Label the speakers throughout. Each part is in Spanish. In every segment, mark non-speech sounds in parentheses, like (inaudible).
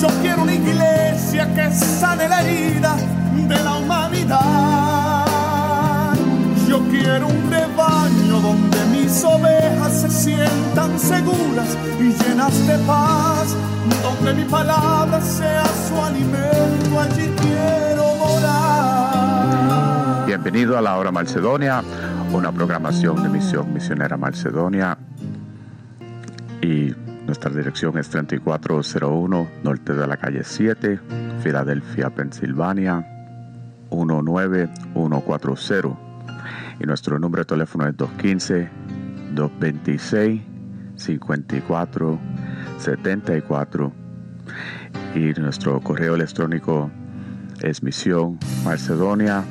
Speaker 1: Yo quiero una iglesia que sane la herida de la humanidad. Yo quiero un rebaño donde mis ovejas se sientan seguras y llenas de paz, donde mi palabra sea su alimento, allí quiero morar.
Speaker 2: Bienvenido a la Hora Macedonia, una programación de Misión Misionera Macedonia y nuestra dirección es 3401 norte de la calle 7, Filadelfia, Pensilvania 19140 y nuestro número de teléfono es 215 226 54 74 y nuestro correo electrónico es misión macedonia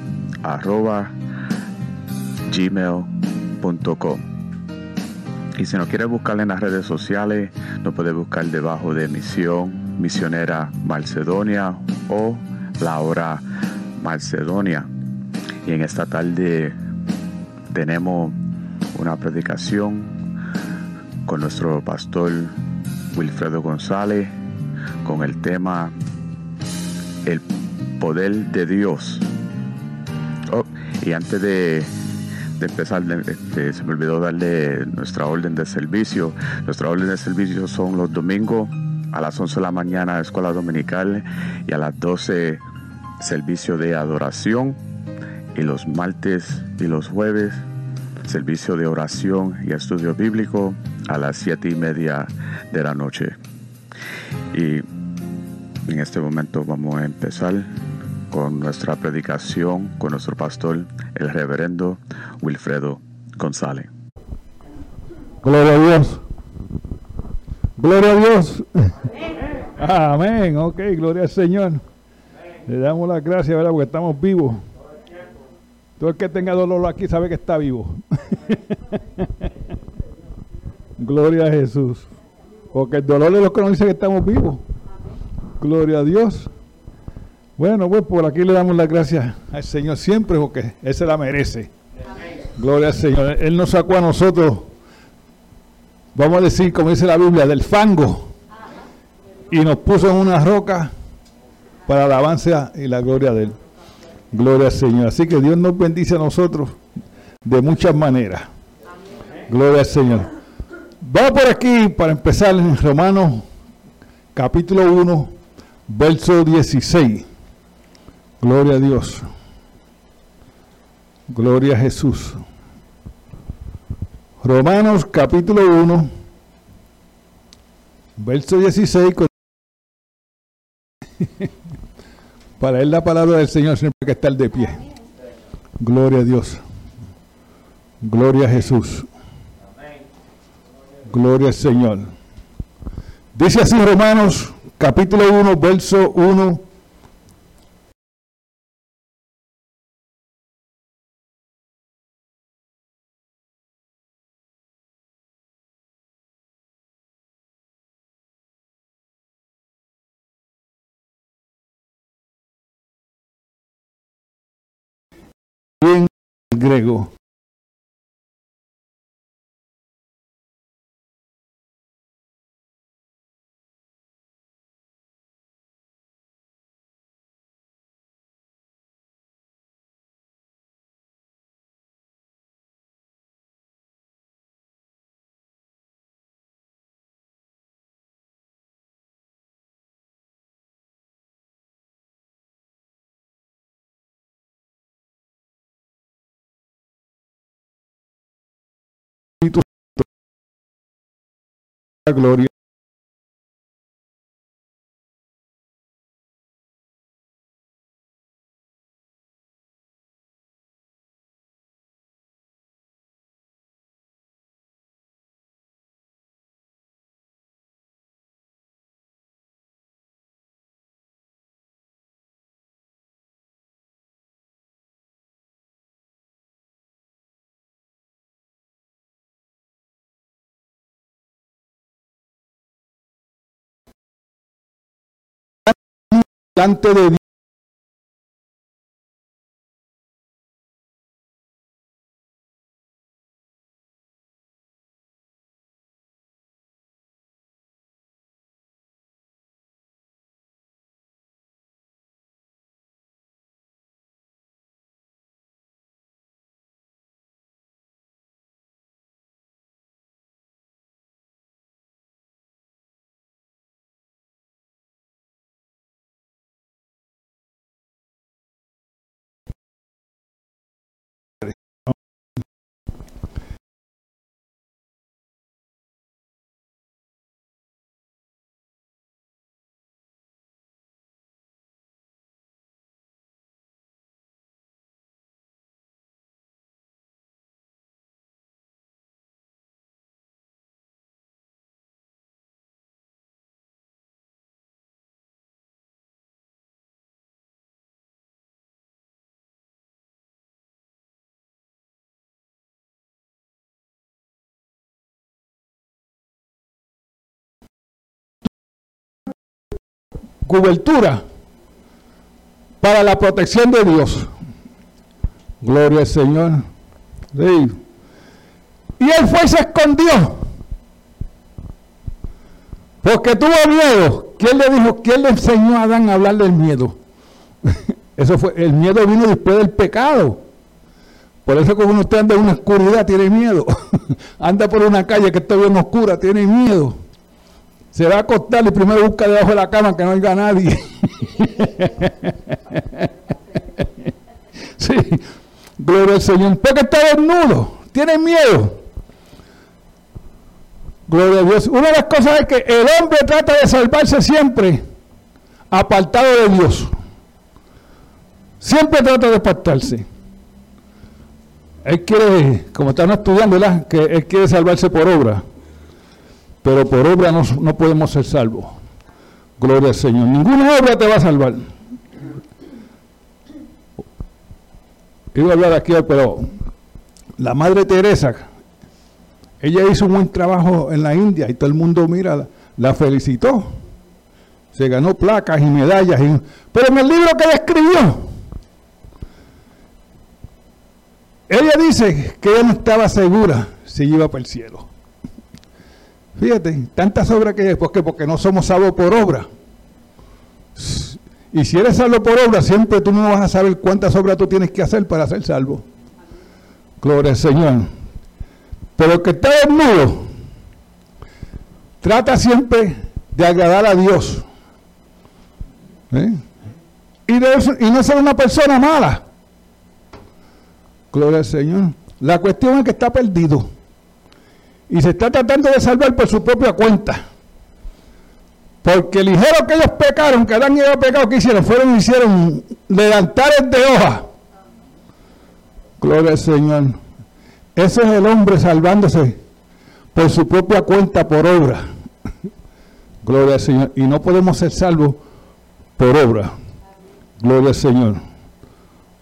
Speaker 2: y si no quiere buscar en las redes sociales, nos puede buscar debajo de Misión Misionera Macedonia o La Hora Macedonia. Y en esta tarde tenemos una predicación con nuestro pastor Wilfredo González con el tema El poder de Dios. Oh, y antes de de empezar, este, se me olvidó darle nuestra orden de servicio. Nuestra orden de servicio son los domingos a las 11 de la mañana escuela dominical y a las 12 servicio de adoración y los martes y los jueves servicio de oración y estudio bíblico a las 7 y media de la noche. Y en este momento vamos a empezar con nuestra predicación con nuestro pastor, el reverendo Wilfredo González.
Speaker 3: Gloria a Dios. Gloria a Dios. Amén. Ok, gloria al Señor. Le damos las gracias, ¿verdad? Porque estamos vivos. Todo el que tenga dolor aquí sabe que está vivo. (laughs) gloria a Jesús. Porque el dolor de los que nos dice que estamos vivos. Gloria a Dios. Bueno, pues por aquí le damos las gracias al Señor siempre porque Él se la merece. Gloria al Señor. Él nos sacó a nosotros, vamos a decir, como dice la Biblia, del fango y nos puso en una roca para la alabanza y la gloria de Él. Gloria al Señor. Así que Dios nos bendice a nosotros de muchas maneras. Gloria al Señor. Vamos por aquí para empezar en Romanos capítulo 1, verso 16. Gloria a Dios. Gloria a Jesús. Romanos capítulo 1, verso 16. (laughs) Para él la palabra del Señor siempre hay que estar de pie. Gloria a Dios. Gloria a Jesús. Gloria al Señor. Dice así Romanos capítulo 1, verso 1 grego. Gloria. Delante de cobertura para la protección de Dios. Gloria al Señor. Y él fue y se escondió. Porque tuvo miedo. ¿Quién le dijo? ¿Quién le enseñó a Adán a hablar del miedo? (laughs) Eso fue, el miedo vino después del pecado. Por eso cuando usted anda en una oscuridad tiene miedo. (laughs) anda por una calle que está bien oscura, tiene miedo. Se va a acostar y primero busca debajo de la cama que no haya nadie. (laughs) sí, gloria al Señor. Porque está desnudo, tiene miedo. Gloria a Dios. Una de las cosas es que el hombre trata de salvarse siempre apartado de Dios. Siempre trata de apartarse. Él quiere, como están estudiando, que él quiere salvarse por obra pero por obra no, no podemos ser salvos. Gloria al Señor. Ninguna obra te va a salvar. Iba a hablar aquí, pero la Madre Teresa, ella hizo un buen trabajo en la India y todo el mundo, mira, la, felicitó. Se ganó placas y medallas. pero en el libro que ella escribió, ella dice que ella no estaba segura si iba para el cielo. Fíjate, tantas obras que hay, ¿por qué? Porque no somos salvos por obra. Y si eres salvo por obra, siempre tú no vas a saber cuántas obras tú tienes que hacer para ser salvo. Gloria al Señor. Pero el que está desnudo, trata siempre de agradar a Dios. ¿Eh? Y, de y no ser una persona mala. Gloria al Señor. La cuestión es que está perdido y se está tratando de salvar por su propia cuenta. Porque ligero que ellos pecaron, que Adán y Eva pecado, que hicieron? Fueron hicieron levantares de hoja. Gloria al Señor. Ese es el hombre salvándose por su propia cuenta, por obra. Gloria al Señor. Y no podemos ser salvos por obra. Gloria al Señor.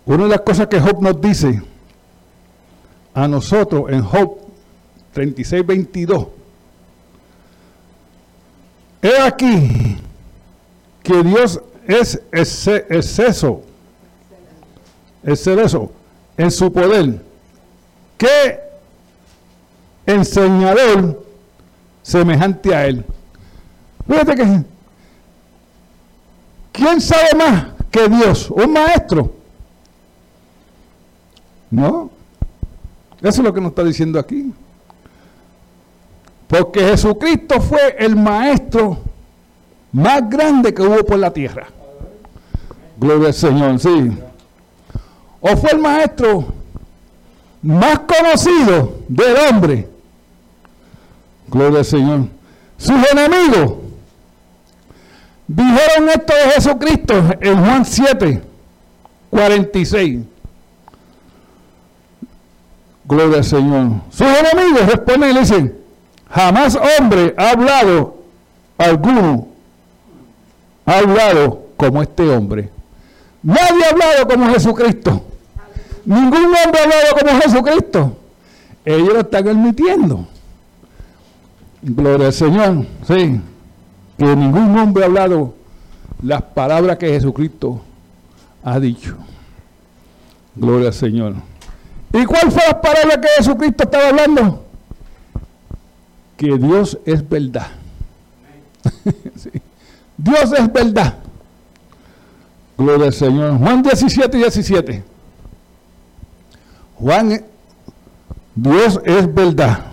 Speaker 3: Una de las cosas que Job nos dice a nosotros en Job 36, 22. He aquí que Dios es exceso, exceso en su poder. ¿Qué enseñador semejante a él? Fíjate que, ¿quién sabe más que Dios? ¿Un maestro? No. Eso es lo que nos está diciendo aquí. Porque Jesucristo fue el maestro más grande que hubo por la tierra. Gloria al Señor, sí. O fue el maestro más conocido del hombre. Gloria al Señor. Sus enemigos dijeron esto de Jesucristo en Juan 7, 46. Gloria al Señor. Sus enemigos responden y le dicen, jamás hombre ha hablado alguno, ha hablado como este hombre. Nadie ha hablado como Jesucristo. Ningún hombre ha hablado como Jesucristo. Ellos lo están admitiendo. Gloria al Señor. Sí. Que ningún hombre ha hablado las palabras que Jesucristo ha dicho. Gloria al Señor. ¿Y cuál fue la palabra que Jesucristo estaba hablando? Que Dios es verdad. (laughs) Dios es verdad. Gloria al Señor. Juan 17 y 17. Juan, Dios es verdad.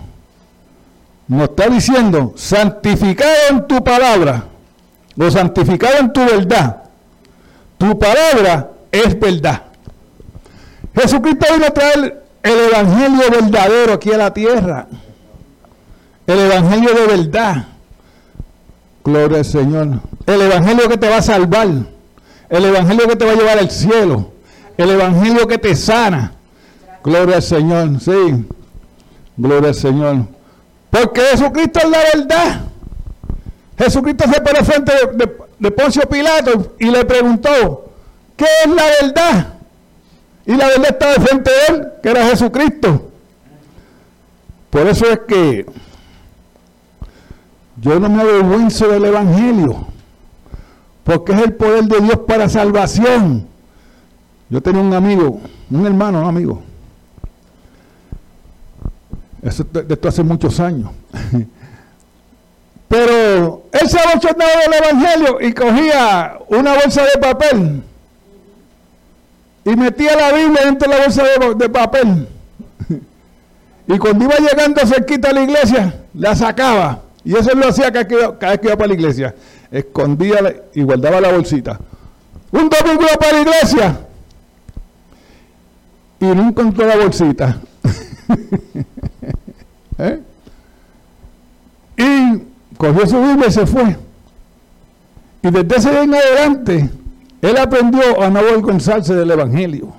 Speaker 3: Nos está diciendo, santificado en tu palabra, o santificado en tu verdad. Tu palabra es verdad. Jesucristo vino a traer el evangelio verdadero aquí a la tierra. El evangelio de verdad. Gloria al Señor. El evangelio que te va a salvar. El evangelio que te va a llevar al cielo. El evangelio que te sana. Gloria al Señor. Sí. Gloria al Señor. Porque Jesucristo es la verdad. Jesucristo se paró frente de, de Poncio Pilato y le preguntó, ¿qué es la verdad? Y la verdad estaba frente de él, que era Jesucristo. Por eso es que yo no me avergüenzo del Evangelio, porque es el poder de Dios para salvación. Yo tenía un amigo, un hermano, un amigo. Eso, de esto hace muchos años. (laughs) Pero él se abochornaba del Evangelio y cogía una bolsa de papel y metía la Biblia dentro de la bolsa de, papel. (laughs) Y cuando iba llegando cerquita a la iglesia, la sacaba. Y eso lo hacía cada, vez que iba para la iglesia. Escondía y guardaba la bolsita. Un domingo para la iglesia. Y no encontró la bolsita. (laughs) ¿Eh? Y cogió su Biblia y se fue. Y desde ese día en adelante, él aprendió a no avergonzarse del Evangelio.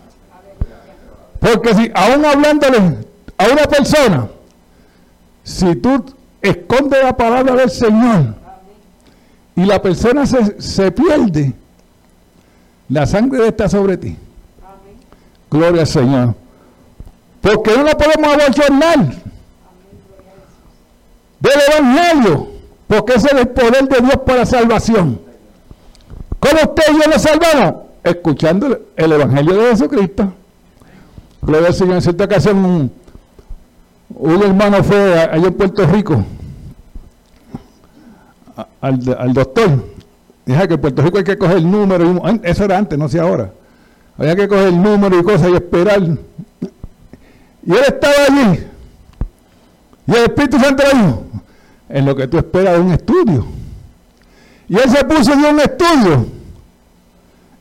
Speaker 3: Porque si aún hablándole a una persona, si tú escondes la palabra del Señor y la persona se, pierde, la sangre está sobre ti. Gloria al Señor. Porque no la podemos abochornar del Evangelio, porque ese es el poder de Dios para salvación. ¿Cómo usted y yo nos salvamos? Escuchando el Evangelio de Jesucristo. Gloria al Señor. En cierta ocasión, un, un hermano fue allá en Puerto Rico al, doctor. Dije que en Puerto Rico hay que coger el número. Eso era antes, no sé ahora. Había que coger el número y cosas y esperar. Y él estaba allí. Y el Espíritu Santo dijo, en lo que tú esperas de un estudio. Y él se puso en un estudio.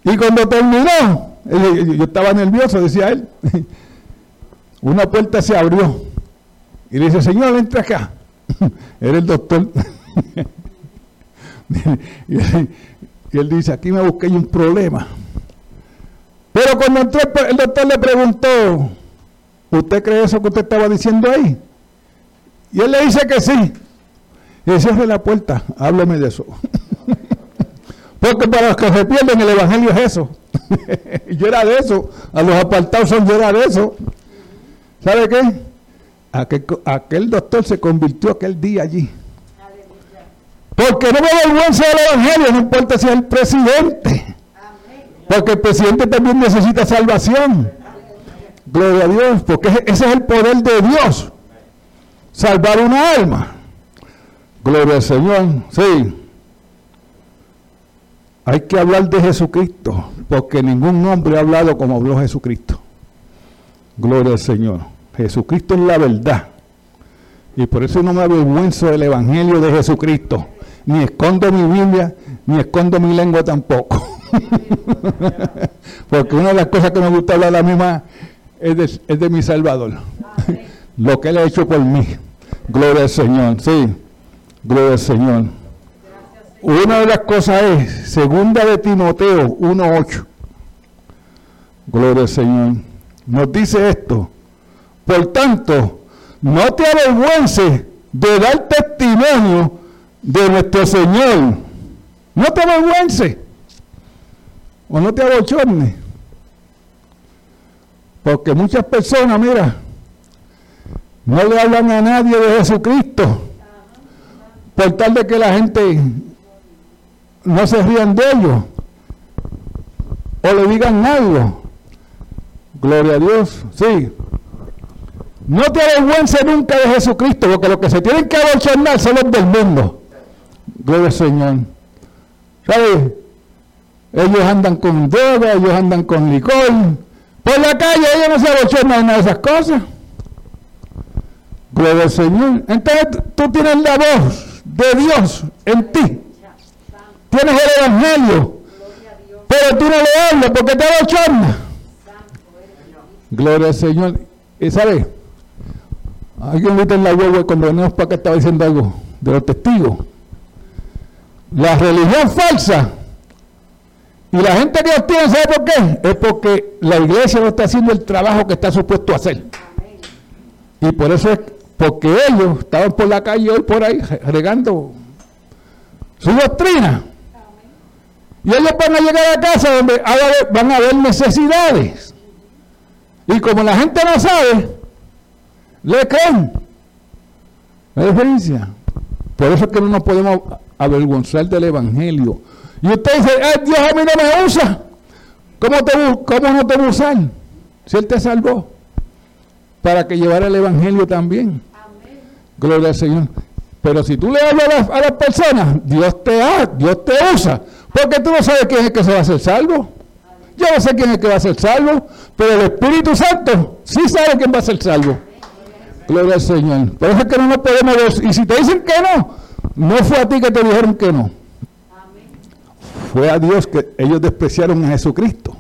Speaker 3: Y cuando terminó, yo estaba nervioso, decía él, (laughs) una puerta se abrió. Y le dice, Señor, entra acá. (laughs) Era el doctor. (laughs) y, él dice, aquí me busqué un problema. Pero cuando entró el doctor le preguntó, ¿usted cree eso que usted estaba diciendo ahí? Y él le dice que sí. Y dice, cierre la puerta, háblame de eso. (laughs) Porque para los que se pierden el Evangelio es eso. y yo era de eso. A los apartados son yo era de eso. ¿Sabe qué? Aquel, doctor se convirtió aquel día allí. Porque no me avergüenza del Evangelio, no importa si es el presidente. Porque el presidente también necesita salvación. Gloria a Dios, porque ese es el poder de Dios. Salvar una alma. Gloria al Señor. Sí. Hay que hablar de Jesucristo, porque ningún hombre ha hablado como habló Jesucristo. Gloria al Señor. Jesucristo es la verdad. Y por eso no me avergüenzo del Evangelio de Jesucristo. Ni escondo mi Biblia, ni escondo mi lengua tampoco. (laughs) porque una de las cosas que me gusta hablar la misma es de, es de mi Salvador. (laughs) Lo que Él ha hecho por mí. Gloria al Señor. Sí. Gloria al Señor. Una de las cosas es, segunda de Timoteo 1.8. Gloria al Señor. Nos dice esto. Por tanto, no te avergüences de dar testimonio de nuestro Señor. No te avergüences. O no te abochornes. Porque muchas personas, mira, no le hablan a nadie de Jesucristo. Por tal de que la gente no se rían de ellos. O le digan algo. Gloria a Dios. Sí. No te avergüences nunca de Jesucristo, porque los que se tienen que abochornar son los del mundo. Gloria al Señor. ¿Sabes? Ellos andan con droga, ellos andan con licor. Por la calle ellos no se abochornan de nada de esas cosas. Gloria al Señor. Entonces tú tienes la voz de Dios en ti. Tienes el Evangelio. Pero tú no le hablas porque te abochornas. Gloria al Señor. Y sabes, alguien ahorita en la web cuando venimos para acá estaba diciendo algo de los testigos. La religión falsa y la gente que los tiene, ¿sabe por qué? Es porque la iglesia no está haciendo el trabajo que está supuesto a hacer. Y por eso es porque ellos estaban por la calle hoy por ahí regando su doctrina. Y ellos van a llegar a casa donde van a haber necesidades. Y como la gente no sabe, le creen. La diferencia. Por eso es que no nos podemos avergonzar del Evangelio. Y usted dice, Dios a mí no me usa. ¿Cómo, te, ¿Cómo no te va a usar? Si Él te salvó. Para que llevara el Evangelio también. Gloria al Señor. Pero si tú le hablas a las, personas, Dios te, ha, Dios te usa. Porque tú no sabes quién es el que se va a hacer salvo. Yo no sé quién es el que va a ser salvo, pero el Espíritu Santo sí sabe quién va a ser salvo. Gloria al Señor. Por eso es que no nos podemos ver. Y si te dicen que no, no fue a ti que te dijeron que no. Fue a Dios que ellos despreciaron a Jesucristo.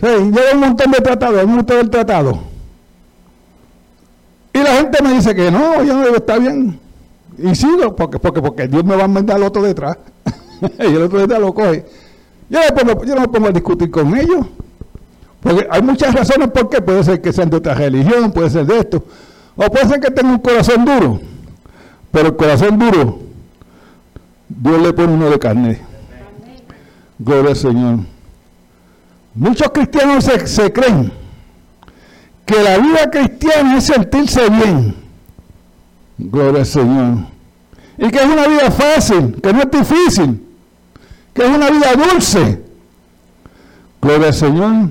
Speaker 3: Sí, llega un montón de tratados, un montón del tratado. Y la gente me dice que no, yo no digo, está bien. Y sigo, porque, porque, porque Dios me va a mandar al otro detrás. (laughs) y el otro detrás lo coge. Yo no, me pongo a discutir con ellos. Porque hay muchas razones por qué. Puede ser que sean de otra religión, puede ser de esto. O puede ser que tengan un corazón duro. Pero el corazón duro, Dios le pone uno de carne. Gloria al Señor. Muchos cristianos se, se creen que la vida cristiana es sentirse bien. Gloria al Señor. Y que es una vida fácil, que no es difícil que es una vida dulce. Gloria al Señor.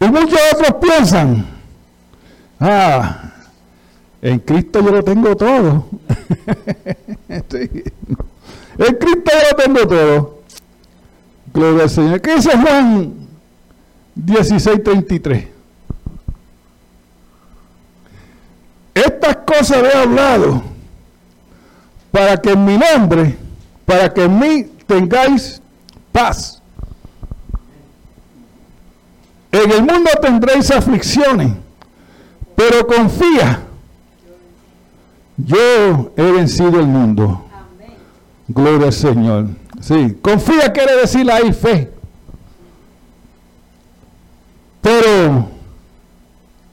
Speaker 3: Y muchos otros piensan, ah, en Cristo yo lo tengo todo. (laughs) En Cristo yo lo tengo todo. Gloria al Señor. ¿Qué dice Juan 16:33? Estas cosas he hablado para que en mi nombre, para que en mí tengáis paz. En el mundo tendréis aflicciones, pero confía. Yo he vencido el mundo. Gloria al Señor. Sí, confía quiere decir ahí fe. Pero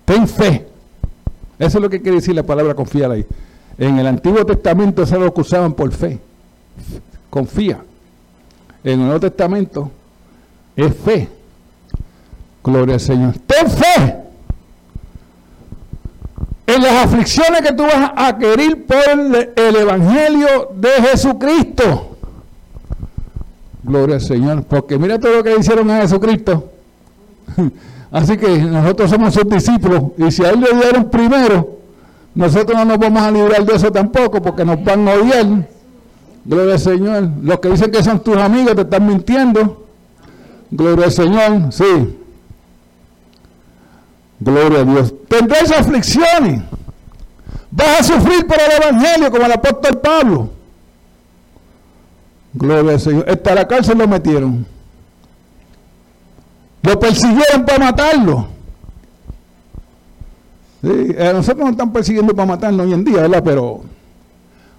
Speaker 3: ten fe. Eso es lo que quiere decir la palabra confiar ahí. En el Antiguo Testamento se lo acusaban por fe. Confía en el Nuevo Testamento es fe. Gloria al Señor. Ten fe en las aflicciones que tú vas a adquirir por el, Evangelio de Jesucristo. Gloria al Señor. Porque mira todo lo que hicieron a Jesucristo. (laughs) Así que nosotros somos sus discípulos. Y si a él le dieron primero, nosotros no nos vamos a librar de eso tampoco porque nos van a odiar. Gloria al Señor. Los que dicen que son tus amigos te están mintiendo. Gloria al Señor. Sí. Gloria a Dios. Tendréis aflicciones. Vas a sufrir por el Evangelio como el apóstol Pablo. Gloria al Señor. Hasta la cárcel lo metieron. Lo persiguieron para matarlo. Sí, a nosotros nos están persiguiendo para matarlo hoy en día, ¿verdad? Pero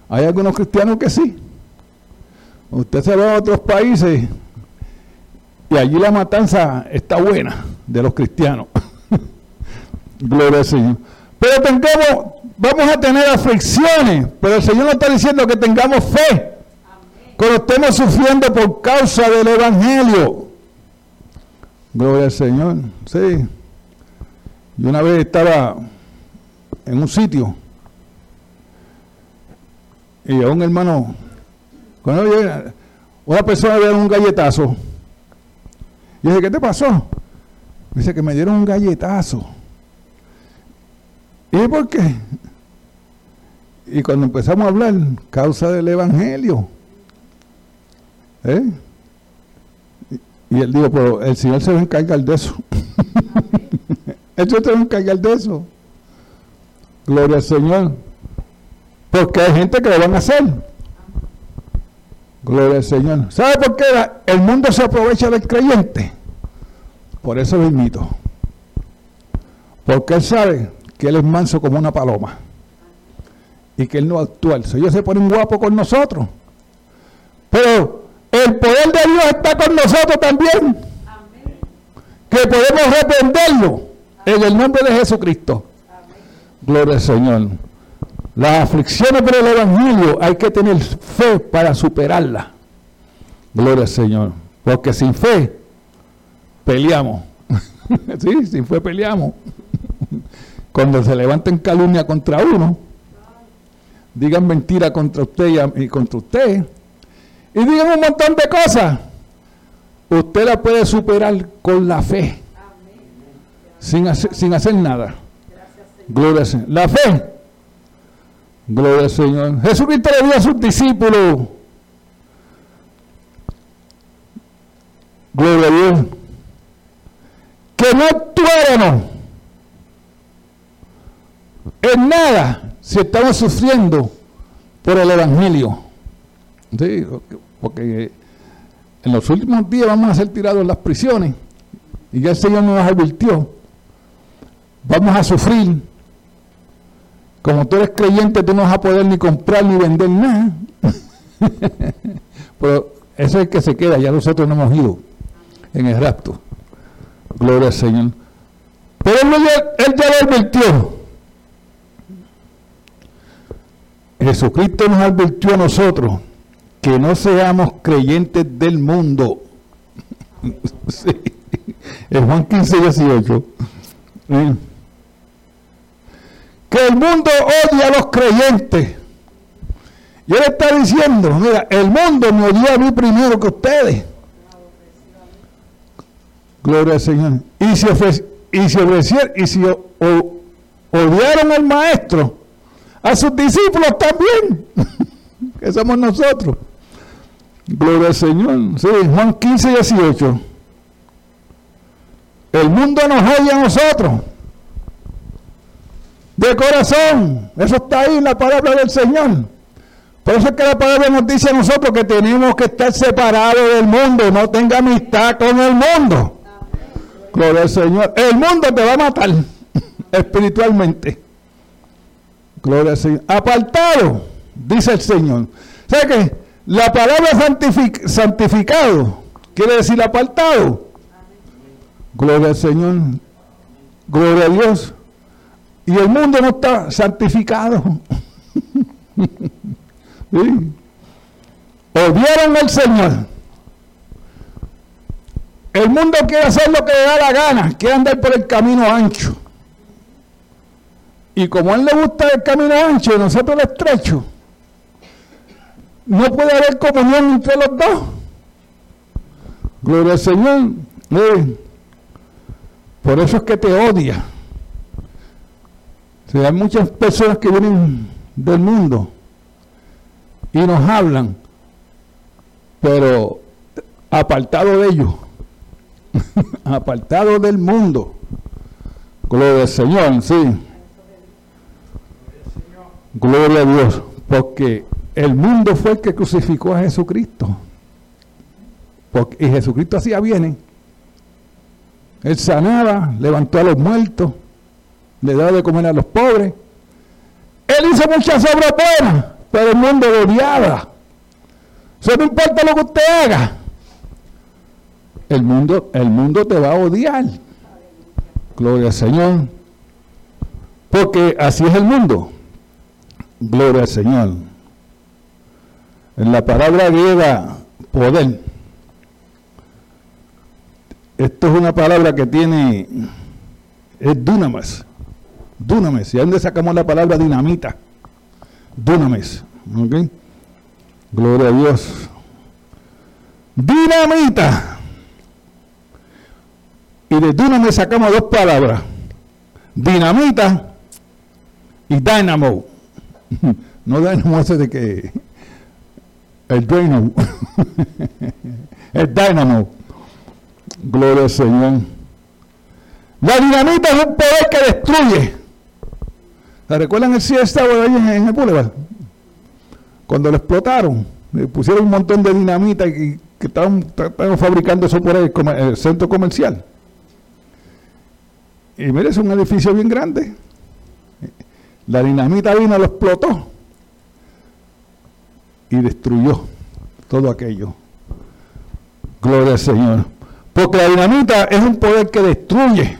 Speaker 3: Hay algunos cristianos que sí. Usted se va a otros países y allí la matanza está buena de los cristianos. Gloria al Señor. Pero tengamos, vamos a tener aflicciones, pero el Señor nos está diciendo que tengamos fe. Cuando estemos sufriendo por causa del Evangelio. Gloria al Señor. Sí. Yo una vez estaba en un sitio y a un hermano, cuando una persona le un galletazo, y dije, ¿qué te pasó? Dice que me dieron un galletazo. ¿Y por qué? Y cuando empezamos a hablar, causa del Evangelio. ¿Eh? Y él dijo, pero el Señor se va a encargar de eso. (laughs) Señor se va a encargar de eso. Gloria al Señor. Porque hay gente que lo van a hacer. Gloria al Señor. ¿Sabe por qué el mundo se aprovecha del creyente? Por eso lo invito. Porque él sabe que él es manso como una paloma. Y que él no actúa. El Señor se pone un guapo con nosotros. Pero el poder de Dios está con nosotros también. Que podemos reprenderlo en el nombre de Jesucristo. Gloria al Señor. Las aflicciones por el Evangelio hay que tener fe para superarlas. Gloria al Señor. Porque sin fe peleamos. (laughs) sí, sin fe peleamos. Cuando se levanten calumnia contra uno, digan mentira contra usted y, contra usted, y digan un montón de cosas, usted la puede superar con la fe, sin hacer, sin hacer nada. Gloria al Señor. La fe. Gloria al Señor. Jesucristo le dio a sus discípulos. Gloria a Dios que no actuáramos en nada si estamos sufriendo por el Evangelio. Porque en los últimos días vamos a ser tirados en las prisiones y ya el Señor nos advirtió. Vamos a sufrir. Como tú eres creyente, tú no vas a poder ni comprar ni vender nada. (laughs) Pero eso es el que se queda, ya nosotros no hemos ido en el rapto. Gloria al Señor. Pero él, él ya lo advirtió. Jesucristo nos advirtió a nosotros que no seamos creyentes del mundo. (laughs) sí. En Juan 15, 18. Que el mundo odia a los creyentes. Y él está diciendo, mira, el mundo me odia a mí primero que ustedes. Gloria al Señor. Y si, y si ofrecieron, y si odiaron al maestro, a sus discípulos también, (laughs) que somos nosotros. Gloria al Señor. Sí, Juan 15, 18. El mundo nos odia a nosotros. De corazón. Eso está ahí en la palabra del Señor. Por eso es que la palabra nos dice a nosotros que tenemos que estar separados del mundo, no tenga amistad con el mundo. Gloria al Señor. El mundo te va a matar (laughs) espiritualmente. Gloria al Señor. Apartado, dice el Señor. ¿Sabe qué? La palabra santificado quiere decir apartado. Gloria al Señor. Gloria a Dios. Y el mundo no está santificado. (laughs) ¿Sí? Odiaron al Señor. El mundo quiere hacer lo que le da la gana, quiere andar por el camino ancho. Y como a él le gusta el camino ancho y nosotros el estrecho, no puede haber comunión entre los dos. Gloria al Señor. Por eso es que te odia. hay muchas personas que vienen del mundo y nos hablan, pero apartado de ellos (laughs) apartado del mundo. Gloria al Señor, sí. Gloria a Dios, porque el mundo fue el que crucificó a Jesucristo. Porque, y Jesucristo hacía bien. Él sanaba, levantó a los muertos, le daba de comer a los pobres. Él hizo muchas obras buenas, pero el mundo lo odiaba. Eso no importa lo que usted haga. El mundo, el mundo te va a odiar. Gloria al Señor. Porque así es el mundo. Gloria al Señor. En la palabra griega, poder. Esto es una palabra que tiene, es dunamis. Dunamis. ¿Y dónde sacamos la palabra dinamita? Dunamis. ¿Ok? Gloria a Dios. Dinamita. Y de dunamis sacamos dos palabras. Dinamita y dynamo. (laughs) No dynamo ese de que el dynamo. el dynamo. Gloria al Señor. La dinamita es un poder que destruye. ¿Se recuerdan el siesta en, el Boulevard? Cuando lo explotaron, le pusieron un montón de dinamita y que estaban, fabricando eso por ahí, el centro comercial. Y mire, es un edificio bien grande. La dinamita vino, lo explotó y destruyó todo aquello. Gloria al Señor. Porque la dinamita es un poder que destruye.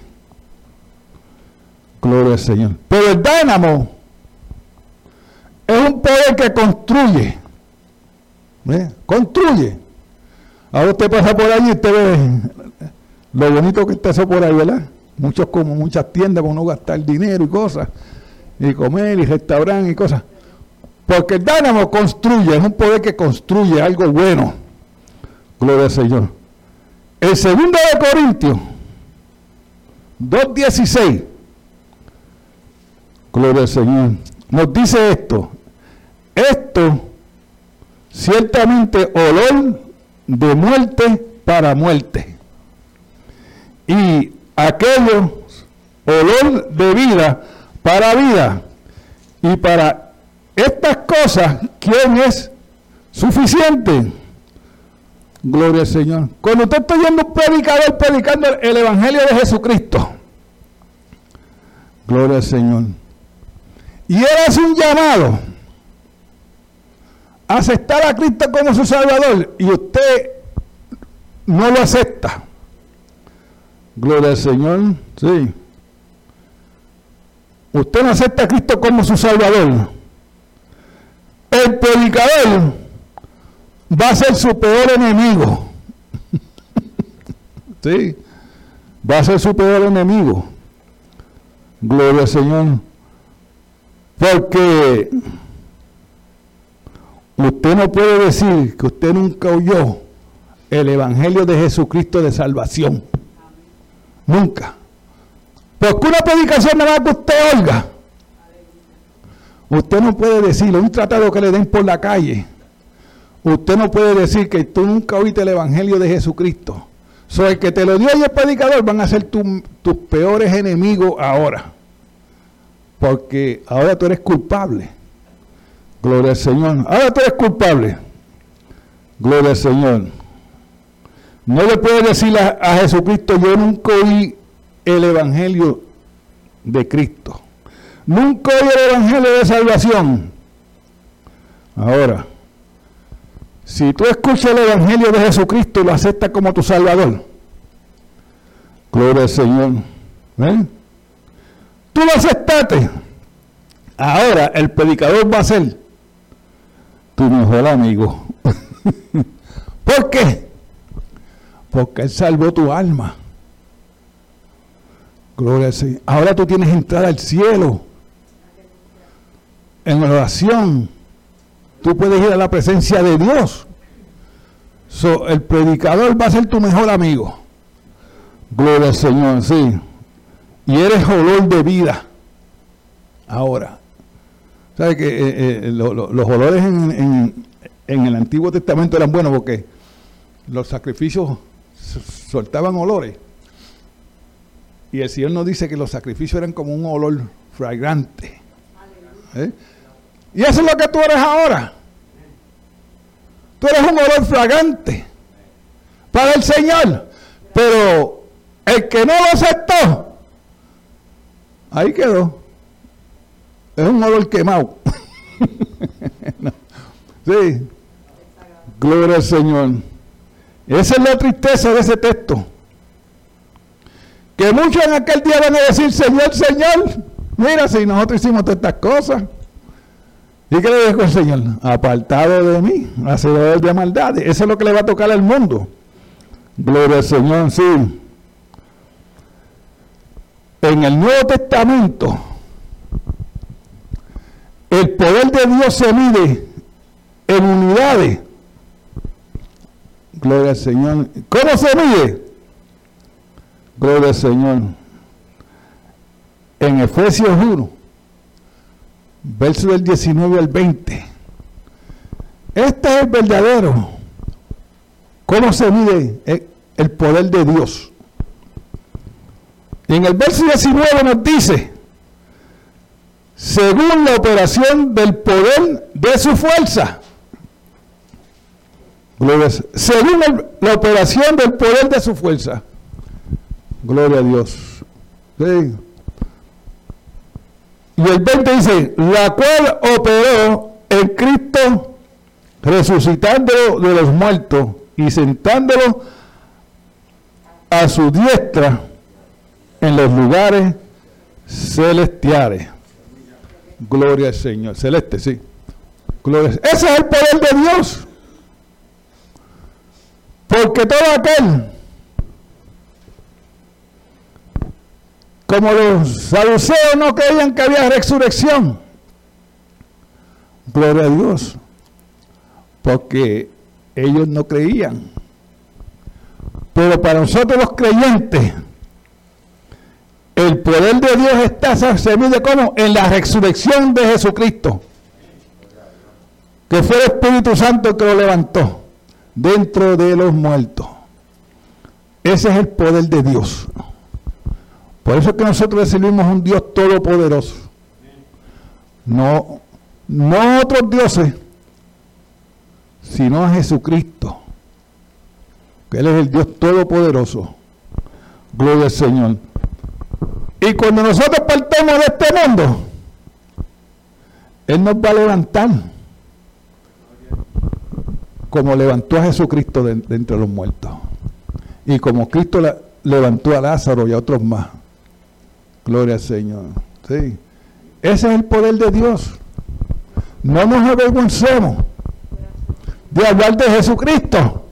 Speaker 3: Gloria al Señor. Pero el dínamo es un poder que construye. Construye. Ahora usted pasa por ahí y usted ve lo bonito que está eso por ahí, ¿verdad? Muchos como muchas tiendas con no gastar dinero y cosas. Y comer y restaurar y cosas. Porque el dínamo construye, es un poder que construye algo bueno. Gloria al Señor. El segundo de Corintios 2.16, gloria al Señor, nos dice esto. Esto ciertamente olor de muerte para muerte. Y aquello olor de vida para vida. Y para estas cosas, ¿quién es suficiente? Gloria al Señor. Cuando usted está oyendo un predicador predicando el Evangelio de Jesucristo. Gloria al Señor. Y él hace un llamado a aceptar a Cristo como su Salvador y usted no lo acepta. Gloria al Señor. Sí. Usted no acepta a Cristo como su Salvador. El predicador va a ser su peor enemigo. (laughs) sí, va a ser su peor enemigo. Gloria al Señor. Porque usted no puede decir que usted nunca oyó el Evangelio de Jesucristo de salvación. Nunca. Porque una predicación nada más que usted oiga. Usted no puede decirle un tratado que le den por la calle Usted no puede decir que tú nunca oíste el Evangelio de Jesucristo. So, el que te lo dio y el predicador van a ser tus peores enemigos ahora. Porque ahora tú eres culpable. Gloria al Señor. Ahora tú eres culpable. Gloria al Señor. No le puedes decir a, a Jesucristo, yo nunca oí el Evangelio de Cristo. Nunca oí el Evangelio de salvación. Ahora. Si tú escuchas el Evangelio de Jesucristo y lo aceptas como tu Salvador, gloria al Señor. ¿ven? Tú lo aceptaste. Ahora el predicador va a ser tu mejor amigo. (laughs) ¿Por qué? Porque Él salvó tu alma. Gloria al Señor. Ahora tú tienes entrada al cielo en oración tú puedes ir a la presencia de Dios. el predicador va a ser tu mejor amigo. Gloria al Señor, sí. Y eres olor de vida. Ahora. ¿Sabes que eh, eh, los olores en, el Antiguo Testamento eran buenos porque los sacrificios soltaban olores? Y el Señor nos dice que los sacrificios eran como un olor fragrante. ¿Eh? Y eso es lo que tú eres ahora. Tú eres un olor fragante para el Señor. Pero el que no lo aceptó, ahí quedó. Es un olor quemado. (laughs) Sí. Gloria al Señor. Esa es la tristeza de ese texto. Que muchos en aquel día van a decir, Señor, Señor, mira si nosotros hicimos todas estas cosas. ¿Y qué le dijo el Señor? Apartado de mí, hacedor de maldades. Eso es lo que le va a tocar al mundo. Gloria al Señor, sí. En el Nuevo Testamento, el poder de Dios se mide en unidades. Gloria al Señor. ¿Cómo se mide? Gloria al Señor. En Efesios 1, verso del 19 al 20. Este es el verdadero. ¿Cómo se mide el poder de Dios? Y en el verso 19 nos dice, según la operación del poder de su fuerza. Según la operación del poder de su fuerza. Gloria a Dios. Y el 20 dice, la cual operó en Cristo resucitándolo de los muertos y sentándolo a su diestra en los lugares celestiales. Gloria al Señor. Celeste, sí. Gloria. Ese es el poder de Dios. Porque todo aquel, como los saduceos no creían que había resurrección, gloria a Dios, porque ellos no creían. Pero para nosotros los creyentes, el poder de Dios está, se mide como en la resurrección de Jesucristo, que fue el Espíritu Santo que lo levantó dentro de los muertos. Ese es el poder de Dios. Por eso es que nosotros recibimos un Dios todopoderoso. No, no otros dioses, sino a Jesucristo. Que Él es el Dios todopoderoso. Gloria al Señor. Y cuando nosotros partamos de este mundo, Él nos va a levantar como levantó a Jesucristo de, entre los muertos. Y como Cristo levantó a Lázaro y a otros más. Gloria al Señor. Sí. Ese es el poder de Dios. No nos avergoncemos de hablar de Jesucristo.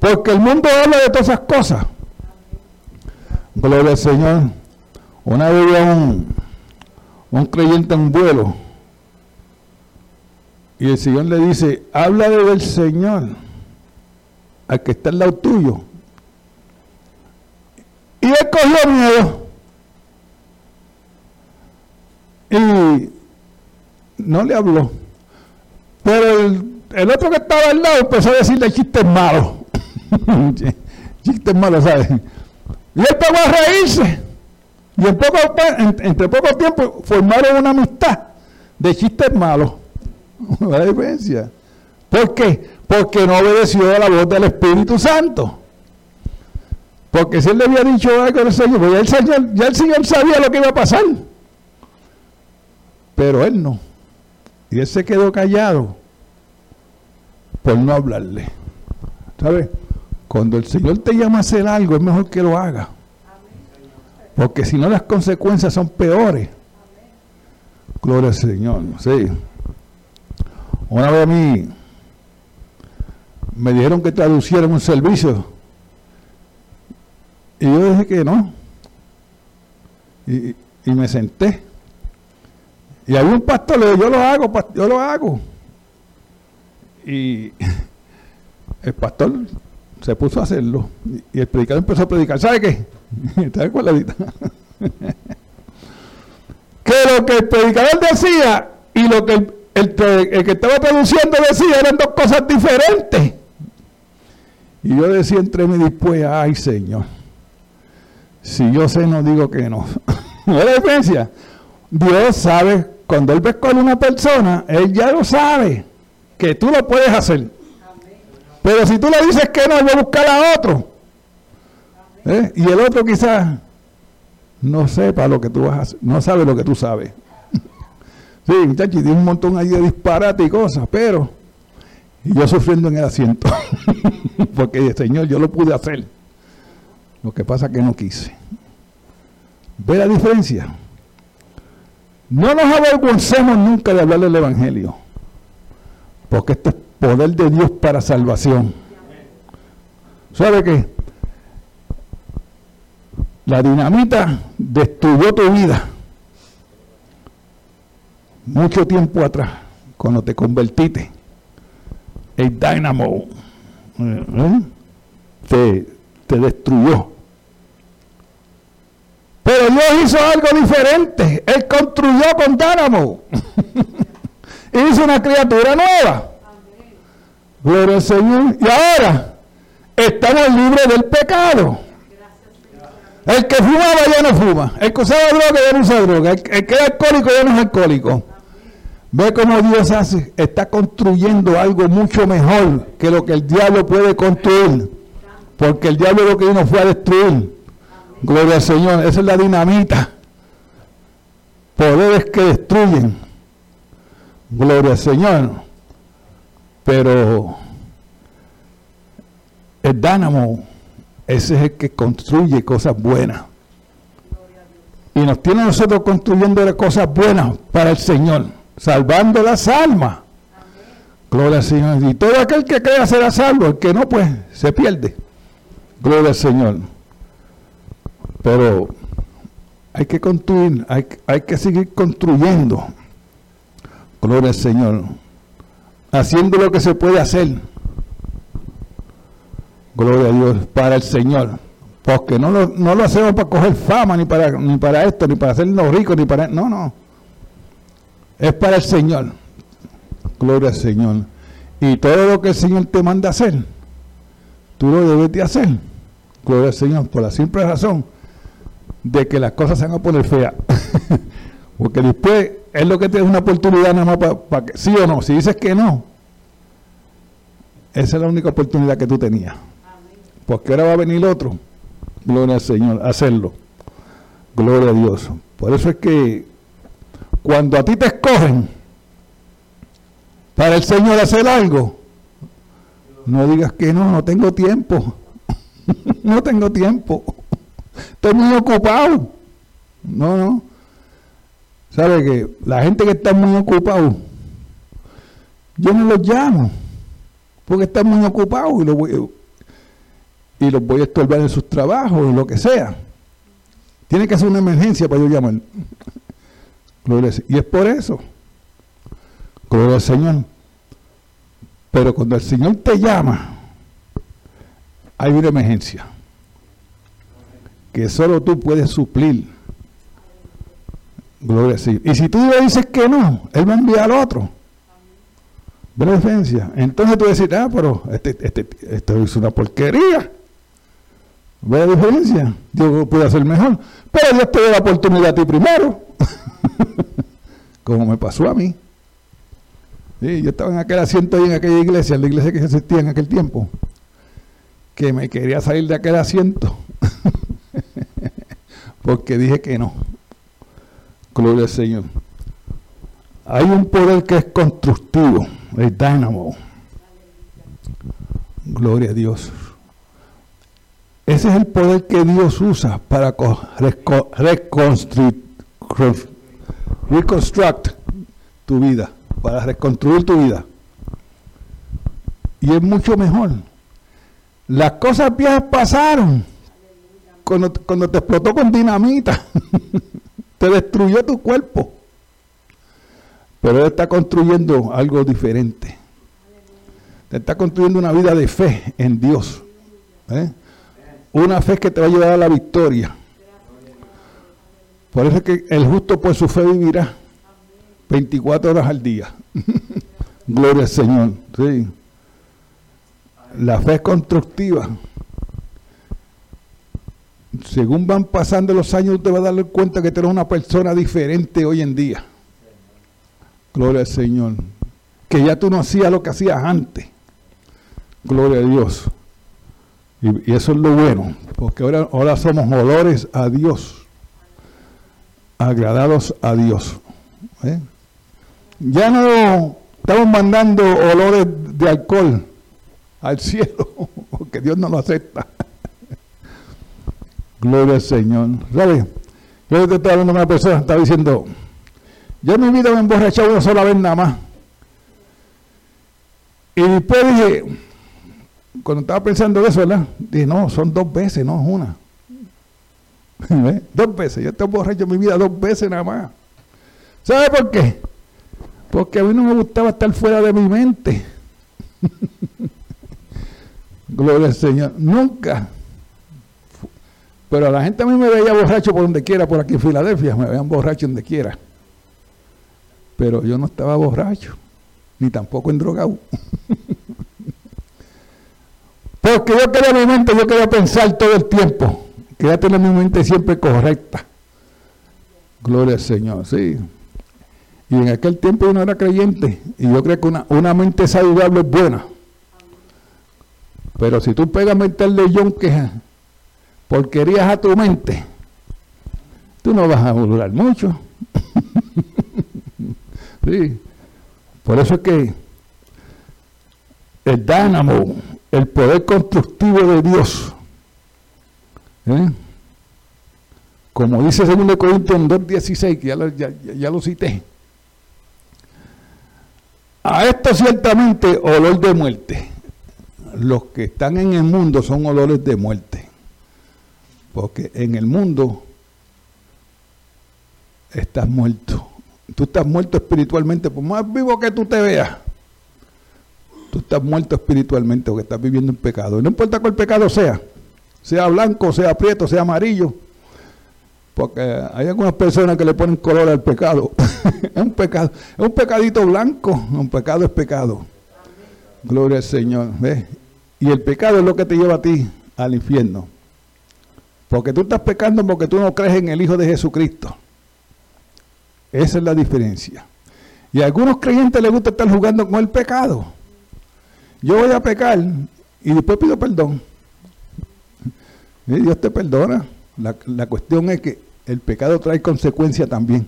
Speaker 3: Porque el mundo habla de todas esas cosas. Gloria al Señor. Una vez un, un creyente en vuelo y el Señor le dice, habla del Señor al que está al lado tuyo. Y él cogió miedo. Y no le habló. Pero el, otro que estaba al lado empezó a decirle chistes malos. (laughs) chistes malos, ¿sabes? Y él pegó a reírse. Y en poco, entre poco tiempo formaron una amistad de chistes malos. (laughs) la diferencia. ¿Por qué? Porque no obedeció a la voz del Espíritu Santo. Porque si él le había dicho algo al Señor, pues ya el Señor, ya el Señor sabía lo que iba a pasar. Pero él no. Y él se quedó callado por no hablarle. ¿Sabes? Cuando el Señor te llama a hacer algo, es mejor que lo haga. Porque si no, las consecuencias son peores. Gloria al Señor. Sí. Una vez a mí me dijeron que traducieran un servicio y yo dije que no. Y, me senté. Y había un pastor, le dije, yo lo hago, yo lo hago. Y (laughs) el pastor se puso a hacerlo. Y el predicador empezó a predicar. ¿Sabe qué? (laughs) Está cuadradita. (laughs) que lo que el predicador decía y lo que el el, que estaba traduciendo decía eran dos cosas diferentes. Y yo decía entre mí después, ay Señor, si yo sé no digo que no. ¿No es la diferencia? Dios sabe, cuando Él ve con una persona, Él ya lo sabe, que tú lo puedes hacer. Pero si tú le dices que no, voy a buscar a otro. ¿Eh? Y el otro quizás no sepa lo que tú vas a hacer, no sabe lo que tú sabes. (laughs) Sí, muchachos, tiene un montón ahí de disparate y cosas, pero yo sufriendo en el asiento. (laughs) Porque, Señor, yo lo pude hacer. Lo que pasa es que no quise. ¿Ve la diferencia? No nos avergoncemos nunca de hablar del Evangelio. Porque este es poder de Dios para salvación. ¿Sabe qué? La dinamita destruyó tu vida mucho tiempo atrás, cuando te convertiste. El dynamo ¿eh? te, te destruyó. Pero Dios hizo algo diferente. Él construyó con (laughs) hizo una criatura nueva. Gloria al Señor. Y ahora estamos libres del pecado. El que fumaba ya no fuma. El que usaba droga ya no usa droga. El, que era alcohólico ya no es alcohólico. Ve cómo Dios hace, está construyendo algo mucho mejor que lo que el diablo puede construir. Porque el diablo lo que vino fue a destruir. Gloria al Señor. Esa es la dinamita. Poderes que destruyen. Gloria al Señor. Pero el dánamo, ese es el que construye cosas buenas. Y nos tiene nosotros construyendo cosas buenas para el Señor, salvando las almas. Gloria al Señor. Y todo aquel que crea será salvo, el que no, pues se pierde. Gloria al Señor. Pero hay que construir, hay, hay que seguir construyendo. Gloria al Señor haciendo lo que se puede hacer. Gloria a Dios, para el Señor. Porque no lo, no lo hacemos para coger fama, ni para, ni para esto, ni para hacernos ricos, ni para... No, no. Es para el Señor. Gloria al Señor. Y todo lo que el Señor te manda hacer, tú lo debes de hacer. Gloria al Señor, por la simple razón de que las cosas se van a poner feas. (laughs) Porque después es lo que te da una oportunidad nada más para que, sí o no. Si dices que no, esa es la única oportunidad que tú tenías. Porque ahora va a venir otro. Gloria al Señor, hacerlo. Gloria a Dios. Por eso es que cuando a ti te escogen para el Señor hacer algo, no digas que no, no tengo tiempo. (laughs) no tengo tiempo. Estoy muy ocupado. No, no. ¿Sabe que la gente que está muy ocupado, yo no los llamo, porque están muy ocupados y los voy, y los voy a estorbar en sus trabajos, y lo que sea. Tiene que ser una emergencia para yo llamar. y es por eso. Gloria al Señor. Pero cuando el Señor te llama, hay una emergencia que solo tú puedes suplir. Gloria a Dios. Y si tú le dices que no, Él va a enviar al otro. Entonces tú decir, ah, pero este, este, esto es una porquería. ¿Ve la diferencia? Dios puede hacer mejor. Pero Dios te da la oportunidad a ti primero. (laughs) Como me pasó a mí. yo estaba en aquel asiento ahí en aquella iglesia, en la iglesia que existía en aquel tiempo, que me quería salir de aquel asiento. (laughs) Porque dije que no. Gloria al Señor. Hay un poder que es constructivo, el dynamo. Gloria a Dios. Ese es el poder que Dios usa para reconstruct tu vida, para reconstruir tu vida. Y es mucho mejor. Las cosas viejas pasaron cuando, cuando te explotó con dinamita. (laughs) Te destruyó tu cuerpo. Pero Él está construyendo algo diferente. Te está construyendo una vida de fe en Dios. ¿eh? Una fe que te va a llevar a la victoria. Por eso es que el justo por su fe vivirá 24 horas al día. (laughs) Gloria al Señor. Sí. La fe es constructiva según van pasando los años, te vas a dar cuenta que tú eres una persona diferente hoy en día. Gloria al Señor. Que ya tú no hacías lo que hacías antes. Gloria a Dios. Y, eso es lo bueno, porque ahora, ahora somos olores a Dios. Agradados a Dios. ¿eh? Ya no estamos mandando olores de alcohol al cielo, (laughs) porque Dios no lo acepta. Gloria al Señor. ¿Sabes? Yo te estaba hablando con una persona, estaba diciendo, yo en mi vida me he emborrachado una sola vez nada más. Y después dije, cuando estaba pensando eso, ¿verdad? Dije, no, son dos veces, no es una. (laughs) Dos veces, yo estoy borracho en mi vida dos veces nada más. ¿Sabe por qué? Porque a mí no me gustaba estar fuera de mi mente. (laughs) Gloria al Señor. Nunca. Pero la gente a mí me veía borracho por donde quiera, por aquí en Filadelfia, me veían borracho donde quiera. Pero yo no estaba borracho, ni tampoco en drogado. (laughs) Porque yo quería mi mente, yo quería pensar todo el tiempo. Quería tener mi mente siempre correcta. Gloria al Señor, sí. Y en aquel tiempo yo no era creyente. Y yo creo que una, una mente saludable es buena. Pero si tú pegas meterle que porquerías a tu mente, tú no vas a durar mucho. (laughs) sí. Por eso es que el dánamo, el poder constructivo de Dios, ¿eh? como dice 2 Corintios 2.16, que ya ya lo cité, a esto ciertamente olor de muerte. Los que están en el mundo son olores de muerte. Porque en el mundo estás muerto. Tú estás muerto espiritualmente, por más vivo que tú te veas. Tú estás muerto espiritualmente porque estás viviendo en pecado. No importa cuál pecado sea, sea blanco, sea prieto, sea amarillo, porque hay algunas personas que le ponen color al pecado. (laughs) es un pecado, es un pecadito blanco, un pecado es pecado. Gloria al Señor. Y el pecado es lo que te lleva a ti al infierno. Porque tú estás pecando porque tú no crees en el Hijo de Jesucristo. Esa es la diferencia. Y a algunos creyentes les gusta estar jugando con el pecado. Yo voy a pecar y después pido perdón. Y Dios te perdona. La, cuestión es que el pecado trae consecuencia también.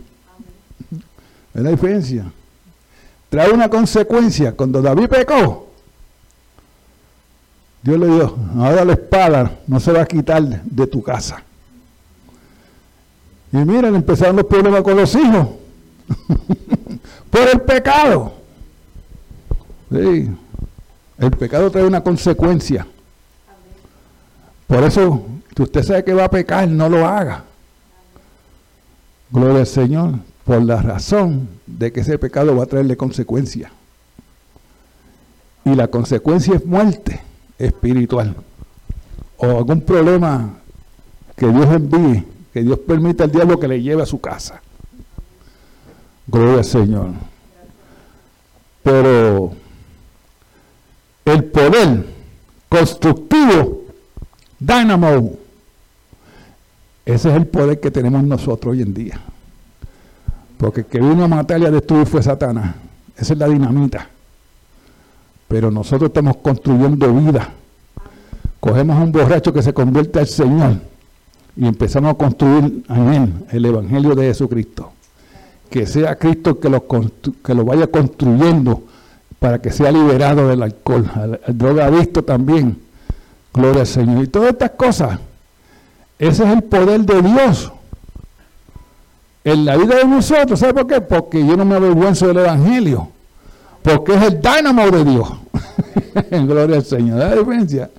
Speaker 3: ¿Es la diferencia? Trae una consecuencia. Cuando David pecó, Dios le dijo, ahora la espada no se va a quitar de tu casa. Y miren, empezaron los problemas con los hijos. (laughs) Por el pecado. El pecado trae una consecuencia. Por eso si usted sabe que va a pecar, no lo haga. Gloria al Señor, por la razón de que ese pecado va a traerle consecuencias. Y la consecuencia es muerte espiritual. O algún problema que Dios envíe, que Dios permita al diablo que le lleve a su casa. Gloria al Señor. Pero el poder constructivo, dynamo, ese es el poder que tenemos nosotros hoy en día. Porque el que vino a matar y a destruir fue Satanás. Esa es la dinamita. Pero nosotros estamos construyendo vida. Cogemos a un borracho que se convierte al Señor y empezamos a construir en él el Evangelio de Jesucristo. Que sea Cristo que lo, que lo vaya construyendo para que sea liberado del alcohol, el drogadicto también. Gloria al Señor. Y todas estas cosas ese es el poder de Dios en la vida de nosotros. ¿Sabe por qué? Porque yo no me avergüenzo del Evangelio. Porque es el dynamo de Dios. (laughs) Gloria al Señor. ¿Da la diferencia?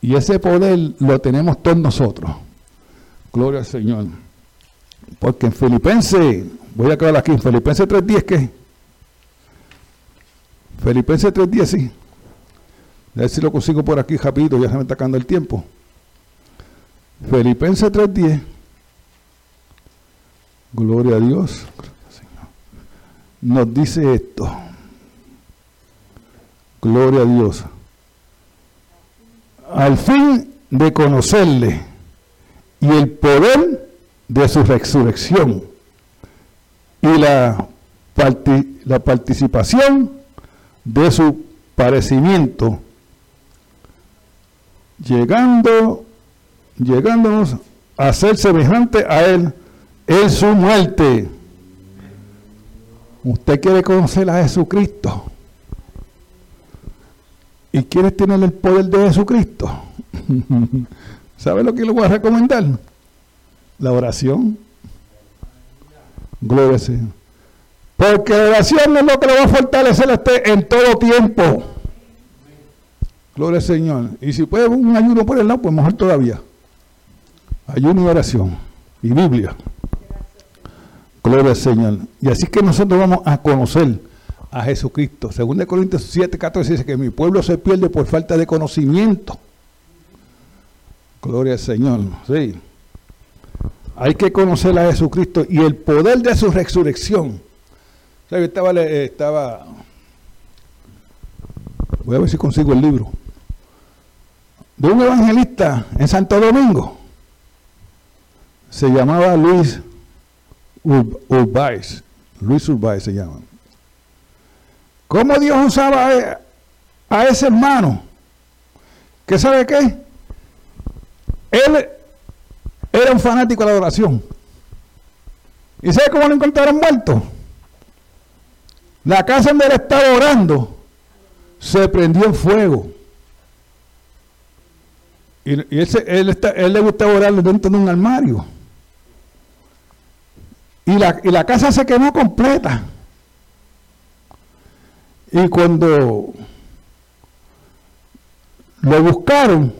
Speaker 3: Y ese poder lo tenemos todos nosotros. Gloria al Señor. Porque en Filipenses, voy a acabar aquí, en Filipenses 3.10, ¿qué? Filipenses 3.10, sí. A ver si lo consigo por aquí rapidito, ya se me está acabando el tiempo. Filipenses 3.10. Gloria a Dios. Nos dice esto. Gloria a Dios. Al fin de conocerle y el poder de su resurrección y la, la participación de su parecimiento, llegando llegándonos a ser semejante a Él en su muerte. Usted quiere conocer a Jesucristo y quieres tener el poder de Jesucristo, (laughs) ¿sabes lo que le voy a recomendar? La oración. Gloria al Señor. Porque la oración es lo que le va a fortalecer a usted en todo tiempo. Gloria al Señor. Y si puede un ayuno por el lado, pues mejor todavía. Ayuno y oración. Y Biblia. Gloria al Señor. Y así que nosotros vamos a conocer a Jesucristo. Según Corintios 7, 14 dice que mi pueblo se pierde por falta de conocimiento. Gloria al Señor. Sí. Hay que conocer a Jesucristo y el poder de su resurrección. O estaba, estaba, voy a ver si consigo el libro, de un evangelista en Santo Domingo. Se llamaba Luis Urbáez. Luis Urbáez se llama. ¿Cómo Dios usaba a, ese hermano? ¿Que sabe qué? Él era un fanático de la adoración. ¿Y sabe cómo lo encontraron muerto? La casa donde él estaba orando se prendió en fuego. Y, él, él, le gustaba orar dentro de un armario. Y la, y la casa se quemó completa. Y cuando lo buscaron,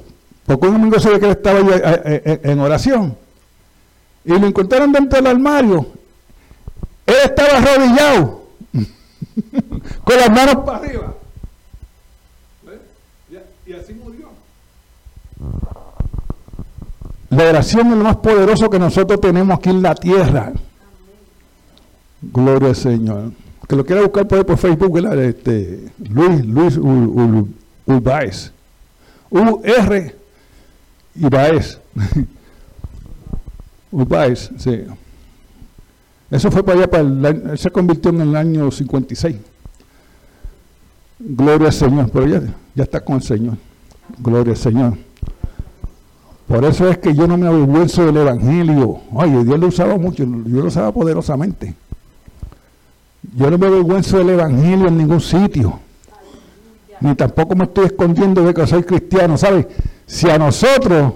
Speaker 3: porque un amigo ve que él estaba eh, eh, eh, en oración, y lo encontraron dentro del armario, él estaba arrodillado, (laughs) con las manos para arriba. Y así murió. La oración es lo más poderoso que nosotros tenemos aquí en la tierra. Gloria al Señor que lo quiera buscar por, por Facebook, Este, Luis, Luis Urbaez. U-R y Baez. Urbaez, (laughs) sí. Eso fue para allá, para el, se convirtió en el año 56. Gloria al Señor, pero ya, ya está con el Señor. Gloria al Señor. Por eso es que yo no me avergüenzo del Evangelio. Ay, Dios lo usaba mucho, yo lo usaba poderosamente. Yo no me avergüenzo del Evangelio en ningún sitio. Ni tampoco me estoy escondiendo de que soy cristiano. ¿Sabes? Si a nosotros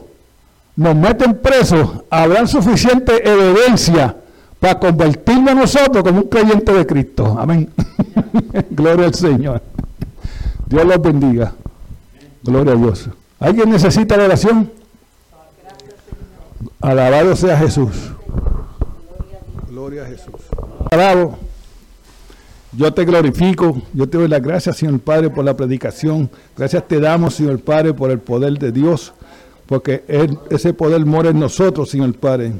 Speaker 3: nos meten presos, habrá suficiente evidencia para convertirnos a nosotros como un creyente de Cristo. Amén. (laughs) Gloria al Señor. Dios los bendiga. Gloria a Dios. ¿Alguien necesita la oración? Alabado sea Jesús. Gloria a Jesús. Alabado. Yo te glorifico, yo te doy las gracias, Señor Padre, por la predicación. Gracias te damos, Señor Padre, por el poder de Dios, porque ese poder mora en nosotros, Señor Padre.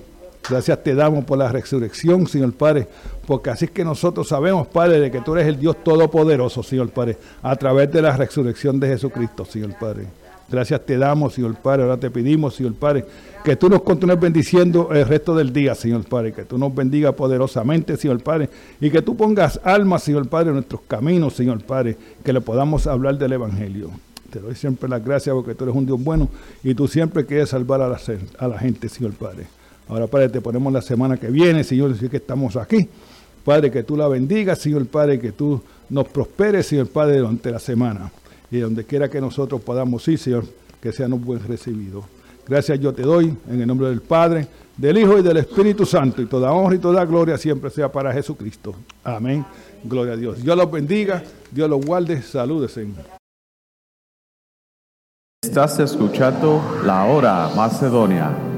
Speaker 3: Gracias te damos por la resurrección, Señor Padre, porque así es que nosotros sabemos, Padre, de que tú eres el Dios Todopoderoso, Señor Padre, a través de la resurrección de Jesucristo, Señor Padre. Gracias te damos, Señor Padre. Ahora te pedimos, Señor Padre, que tú nos continúes bendiciendo el resto del día, Señor Padre. Que tú nos bendiga poderosamente, Señor Padre. Y que tú pongas alma, Señor Padre, en nuestros caminos, Señor Padre. Que le podamos hablar del Evangelio. Te doy siempre las gracias porque tú eres un Dios bueno y tú siempre quieres salvar a la, a la gente, Señor Padre. Ahora, Padre, te ponemos la semana que viene, Señor, decir que estamos aquí. Padre, que tú la bendigas, Señor Padre, que tú nos prosperes, Señor Padre, durante la semana y donde quiera que nosotros podamos ir, Señor, que sean un buen recibido. Gracias yo te doy en el nombre del Padre, del Hijo y del Espíritu Santo, y toda honra y toda gloria siempre sea para Jesucristo. Amén. Gloria a Dios. Dios los bendiga, Dios los guarde, salúdese.
Speaker 2: Estás escuchando la hora Macedonia.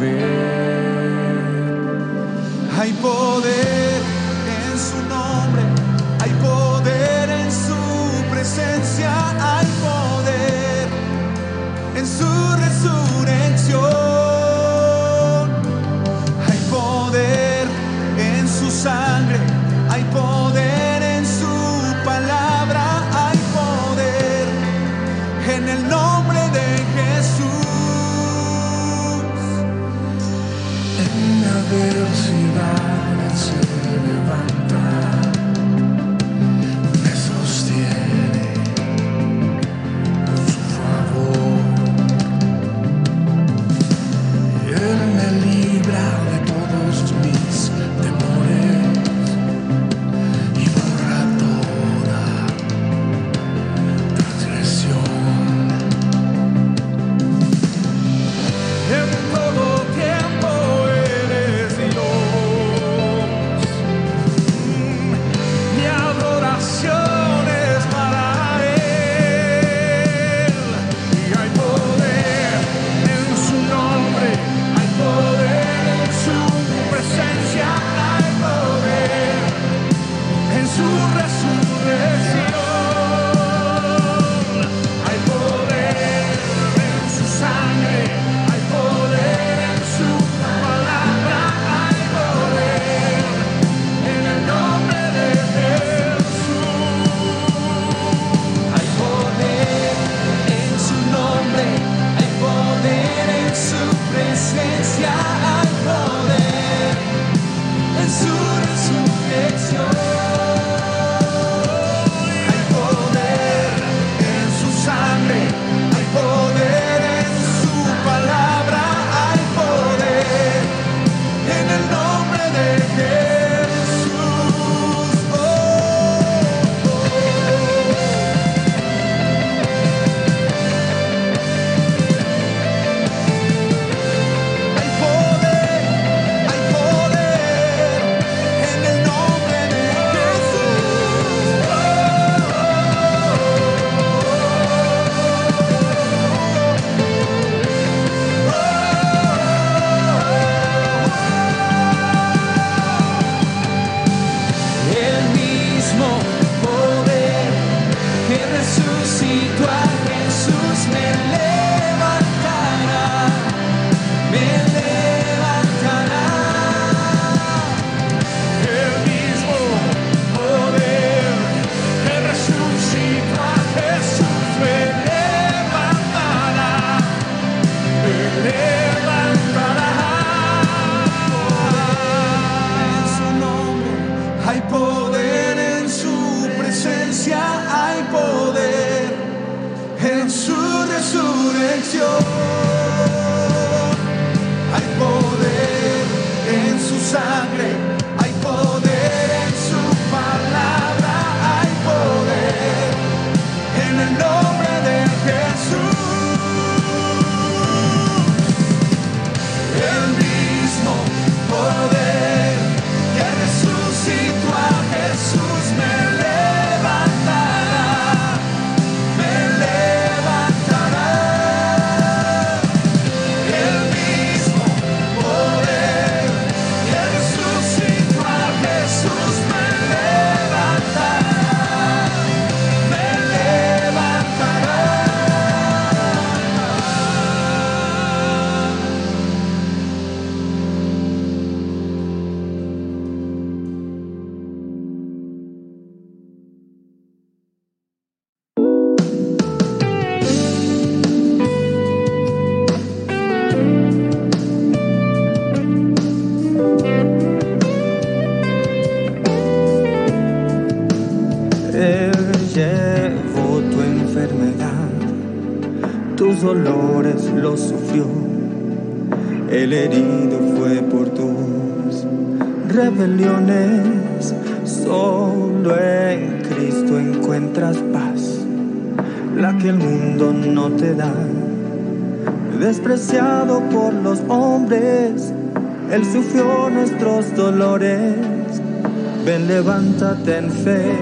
Speaker 1: Hay poder en su nombre, hay
Speaker 4: poder en su presencia, hay poder en su resurrección.
Speaker 5: despreciado por los hombres, Él sufrió nuestros dolores. Ven, levántate en fe,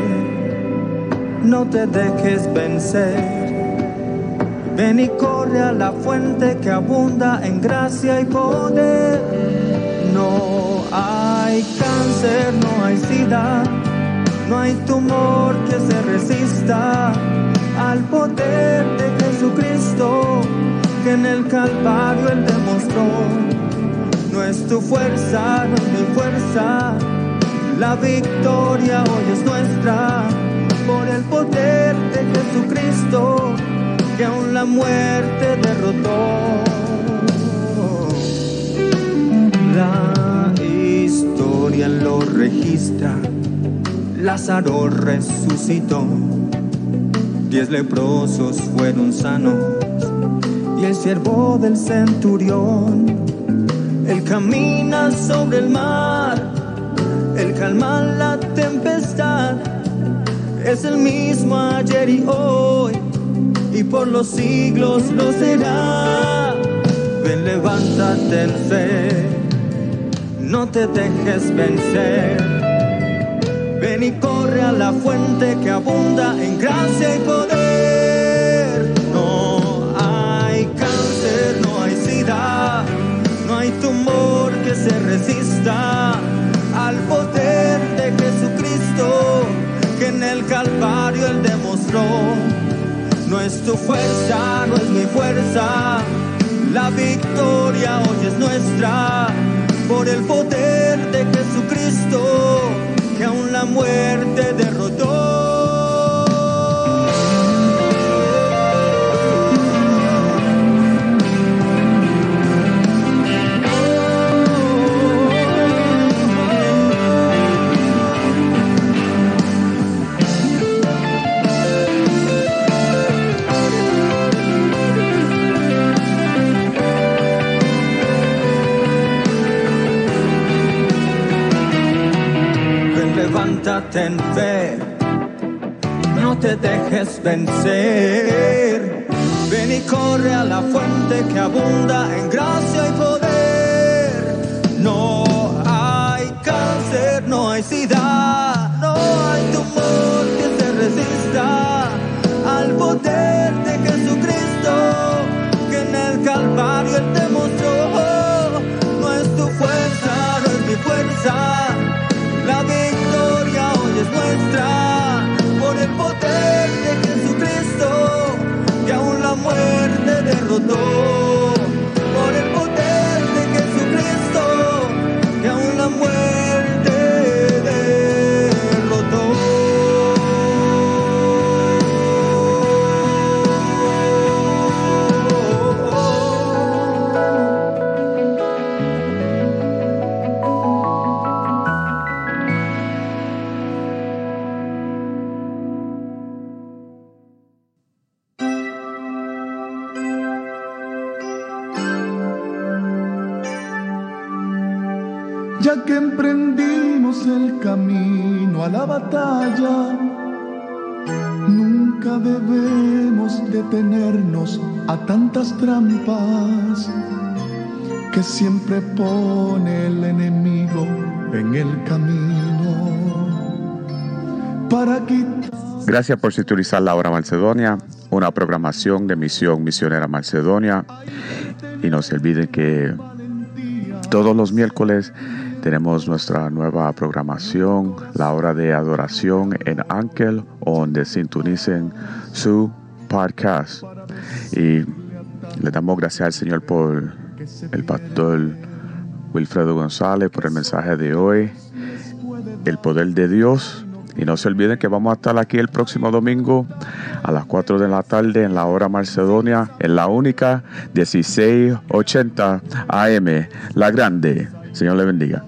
Speaker 5: no te dejes vencer. Ven y corre a la fuente que abunda en gracia y poder. No hay cáncer, no hay sida, no hay tumor que se resista al poder de Jesucristo en el Calvario Él demostró. No es tu fuerza, no es mi fuerza, la victoria hoy es nuestra. Por el poder de Jesucristo que aún la muerte derrotó. La historia lo registra, Lázaro resucitó, diez leprosos fueron sanos y el siervo del centurión, él camina sobre el mar, él calma la tempestad, es el mismo ayer y hoy y por los siglos lo será. Ven, levántate en fe, no te dejes vencer. Ven y corre a la fuente que abunda en gracia y poder. Se resista al poder de Jesucristo que en el Calvario él demostró no es tu fuerza, no es mi fuerza. La victoria hoy es nuestra por el poder de Jesucristo que aún la muerte derrotó. En fe, no te dejes vencer. Ven y corre a la fuente que abunda en gracia y poder. No hay cáncer, no hay sida, no hay tumor que se resista al poder de Jesucristo que en el Calvario te mostró. No es tu fuerza, no es mi fuerza
Speaker 1: a tantas trampas que siempre pone el enemigo en el camino
Speaker 2: Gracias por sintonizar la hora Macedonia, una programación de Misión Misionera Macedonia. Y no se olviden que todos los miércoles tenemos nuestra nueva programación, la hora de adoración en Ankel, donde sintonicen su podcast. Y le damos gracias al Señor por el pastor Wilfredo González, por el mensaje de hoy, el poder de Dios. Y no se olviden que vamos a estar aquí el próximo domingo a las 4 de la tarde en la hora Macedonia, en la única 1680 AM, la grande. Señor le bendiga.